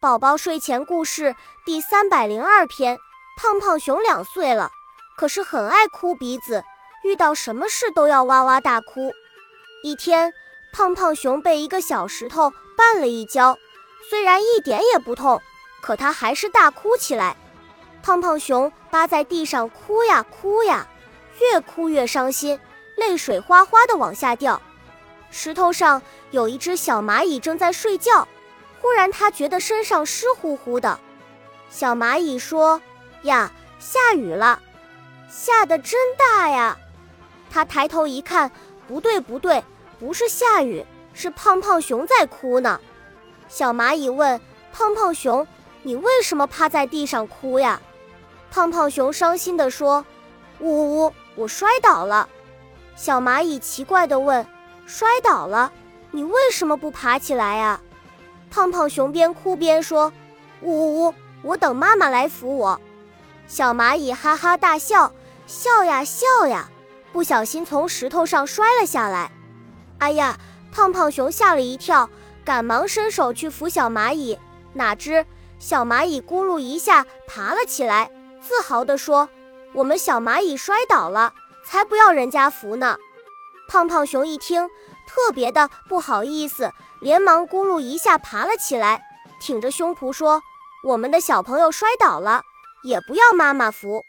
宝宝睡前故事第三百零二篇：胖胖熊两岁了，可是很爱哭鼻子，遇到什么事都要哇哇大哭。一天，胖胖熊被一个小石头绊了一跤，虽然一点也不痛，可他还是大哭起来。胖胖熊趴在地上哭呀哭呀，越哭越伤心，泪水哗哗的往下掉。石头上有一只小蚂蚁正在睡觉。忽然，他觉得身上湿乎乎的。小蚂蚁说：“呀，下雨了，下的真大呀！”他抬头一看，不对，不对，不是下雨，是胖胖熊在哭呢。小蚂蚁问胖胖熊：“你为什么趴在地上哭呀？”胖胖熊伤心地说：“呜呜，我摔倒了。”小蚂蚁奇怪地问：“摔倒了？你为什么不爬起来呀？”胖胖熊边哭边说：“呜呜呜，我等妈妈来扶我。”小蚂蚁哈哈大笑，笑呀笑呀，不小心从石头上摔了下来。哎呀！胖胖熊吓了一跳，赶忙伸手去扶小蚂蚁，哪知小蚂蚁咕噜一下爬了起来，自豪地说：“我们小蚂蚁摔倒了，才不要人家扶呢。”胖胖熊一听，特别的不好意思。连忙咕噜一下爬了起来，挺着胸脯说：“我们的小朋友摔倒了，也不要妈妈扶。”